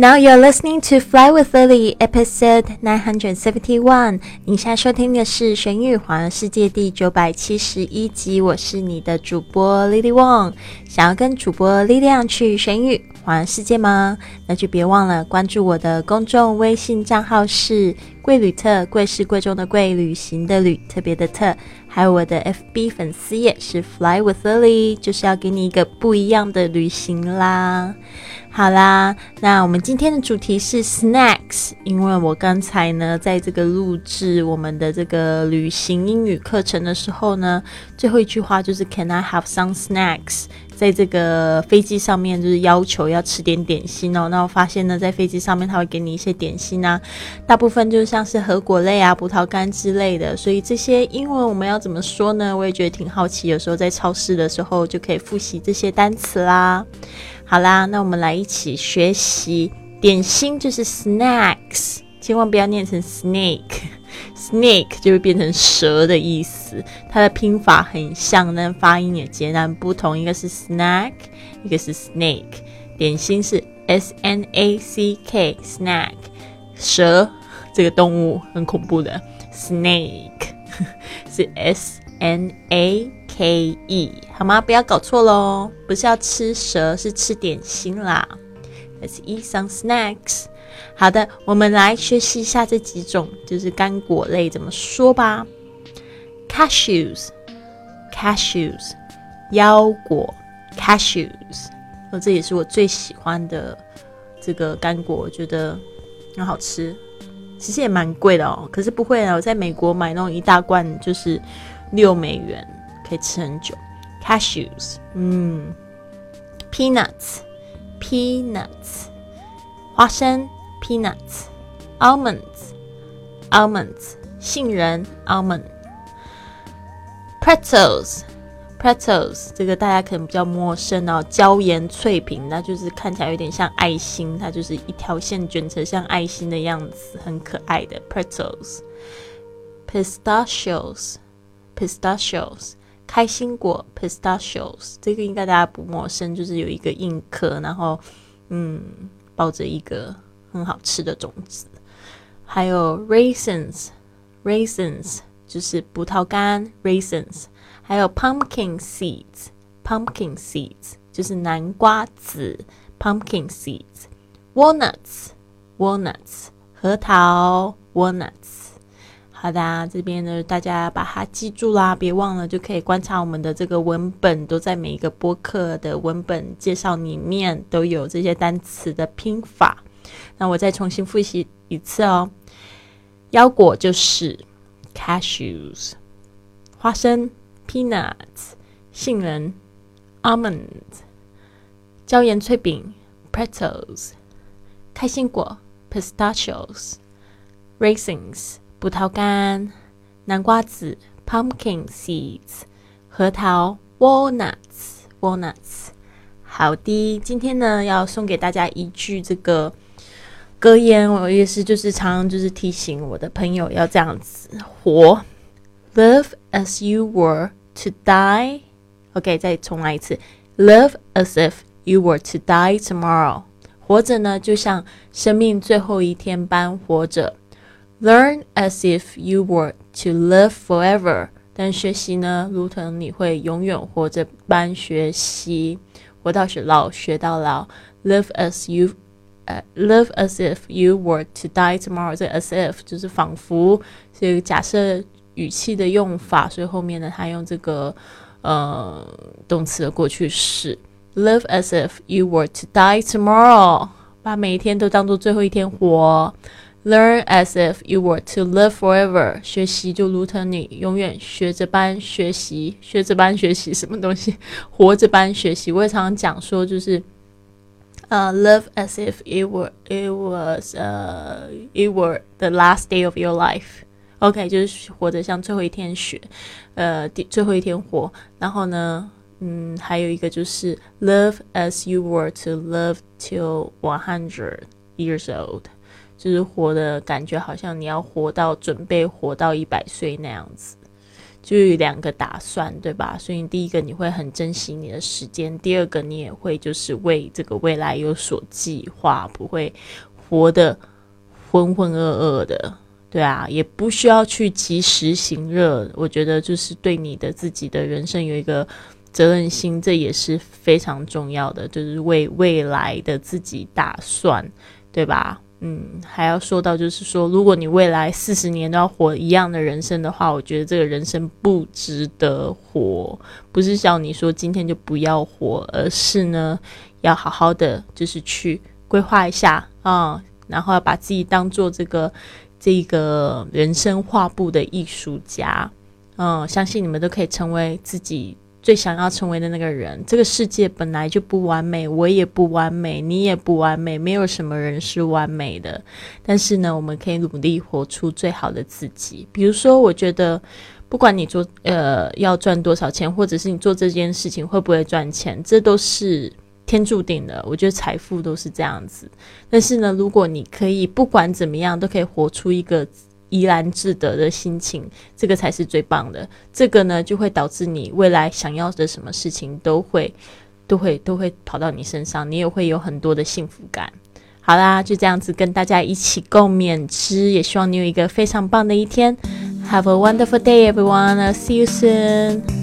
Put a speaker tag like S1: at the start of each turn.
S1: Now you're listening to Fly with Lily, episode nine hundred seventy one。你现在收听的是《玄玉环游世界》第九百七十一集。我是你的主播 Lily Wong。想要跟主播力量去玄玉环游世界吗？那就别忘了关注我的公众微信账号是“贵旅特”，贵是贵重的贵，旅行的旅，特别的特。还有我的 FB 粉丝页是 Fly with Lily，就是要给你一个不一样的旅行啦。好啦，那我们今天的主题是 snacks，因为我刚才呢，在这个录制我们的这个旅行英语课程的时候呢，最后一句话就是 Can I have some snacks？在这个飞机上面就是要求要吃点点心哦。那我发现呢，在飞机上面他会给你一些点心啊，大部分就是像是核果类啊、葡萄干之类的。所以这些英文我们要怎么说呢？我也觉得挺好奇。有时候在超市的时候就可以复习这些单词啦。好啦，那我们来一起学习点心，就是 snacks，千万不要念成 snake，snake 就会变成蛇的意思。它的拼法很像，但发音也截然不同，一个是 snack，一个是 snake。点心是 s n a c k，snack，蛇这个动物很恐怖的，snake 是 s n a。K E 好吗？不要搞错喽，不是要吃蛇，是吃点心啦。Let's eat some snacks。好的，我们来学习一下这几种就是干果类怎么说吧。Cashews，cashews，腰果，cashews。哦，这也是我最喜欢的这个干果，我觉得很好吃。其实也蛮贵的哦，可是不会啊，我在美国买那种一大罐就是六美元。可以吃很久，cashews，嗯，peanuts，peanuts，花生，peanuts，almonds，almonds，杏仁，almonds，pretzels pretzels 这个大家可能比较陌生哦，椒盐脆饼，那就是看起来有点像爱心，它就是一条线卷成像爱心的样子，很可爱的 pretzels，pistachios，pistachios。开心果 （pistachios） 这个应该大家不陌生，就是有一个硬壳，然后嗯，抱着一个很好吃的种子。还有 raisins，raisins 就是葡萄干 （raisins）。还有 pumpkin seeds，pumpkin seeds 就是南瓜籽 （pumpkin seeds）。walnuts，walnuts 核桃 （walnuts）。好的，这边呢，大家把它记住啦，别忘了，就可以观察我们的这个文本，都在每一个播客的文本介绍里面都有这些单词的拼法。那我再重新复习一次哦，腰果就是 cashews，花生 peanuts，杏仁 almonds，椒盐脆饼 pretzels，开心果 pistachios，raisins。葡萄干、南瓜籽 （pumpkin seeds）、核桃 （walnuts）、walnuts。好的，今天呢要送给大家一句这个格言，我也是就是常常就是提醒我的朋友要这样子活：Live as you were to die。OK，再重来一次：Live as if you were to die tomorrow。活着呢，就像生命最后一天般活着。Learn as if you were to live forever，但学习呢，如同你会永远活着般学习，活到老学到老。Live as you，呃，live as if you were to die tomorrow。这 as if 就是仿佛，这个假设 语气的用法，所以后面呢，它用这个呃动词的过去式。Live as if you were to die tomorrow，把每一天都当做最后一天活。Learn as if you were to live forever。学习就如同你永远学着般学习，学着般学习什么东西？活着般学习。我也常常讲说，就是呃，live as if it were it was 呃，it were the last day of your life。OK，就是活着像最后一天学，呃，第最后一天活。然后呢，嗯，还有一个就是 Love as you were to love till one hundred years old。就是活的感觉，好像你要活到准备活到一百岁那样子，就有两个打算，对吧？所以第一个你会很珍惜你的时间，第二个你也会就是为这个未来有所计划，不会活得浑浑噩噩的，对啊，也不需要去及时行乐。我觉得就是对你的自己的人生有一个责任心，这也是非常重要的，就是为未来的自己打算，对吧？嗯，还要说到，就是说，如果你未来四十年都要活一样的人生的话，我觉得这个人生不值得活。不是像你说今天就不要活，而是呢，要好好的就是去规划一下啊，然后要把自己当做这个这个人生画布的艺术家。嗯，相信你们都可以成为自己。最想要成为的那个人，这个世界本来就不完美，我也不完美，你也不完美，没有什么人是完美的。但是呢，我们可以努力活出最好的自己。比如说，我觉得，不管你做呃要赚多少钱，或者是你做这件事情会不会赚钱，这都是天注定的。我觉得财富都是这样子。但是呢，如果你可以不管怎么样，都可以活出一个。怡然自得的心情，这个才是最棒的。这个呢，就会导致你未来想要的什么事情都会、都会、都会跑到你身上，你也会有很多的幸福感。好啦，就这样子跟大家一起共勉之，也希望你有一个非常棒的一天。Have a wonderful day, everyone. See you soon.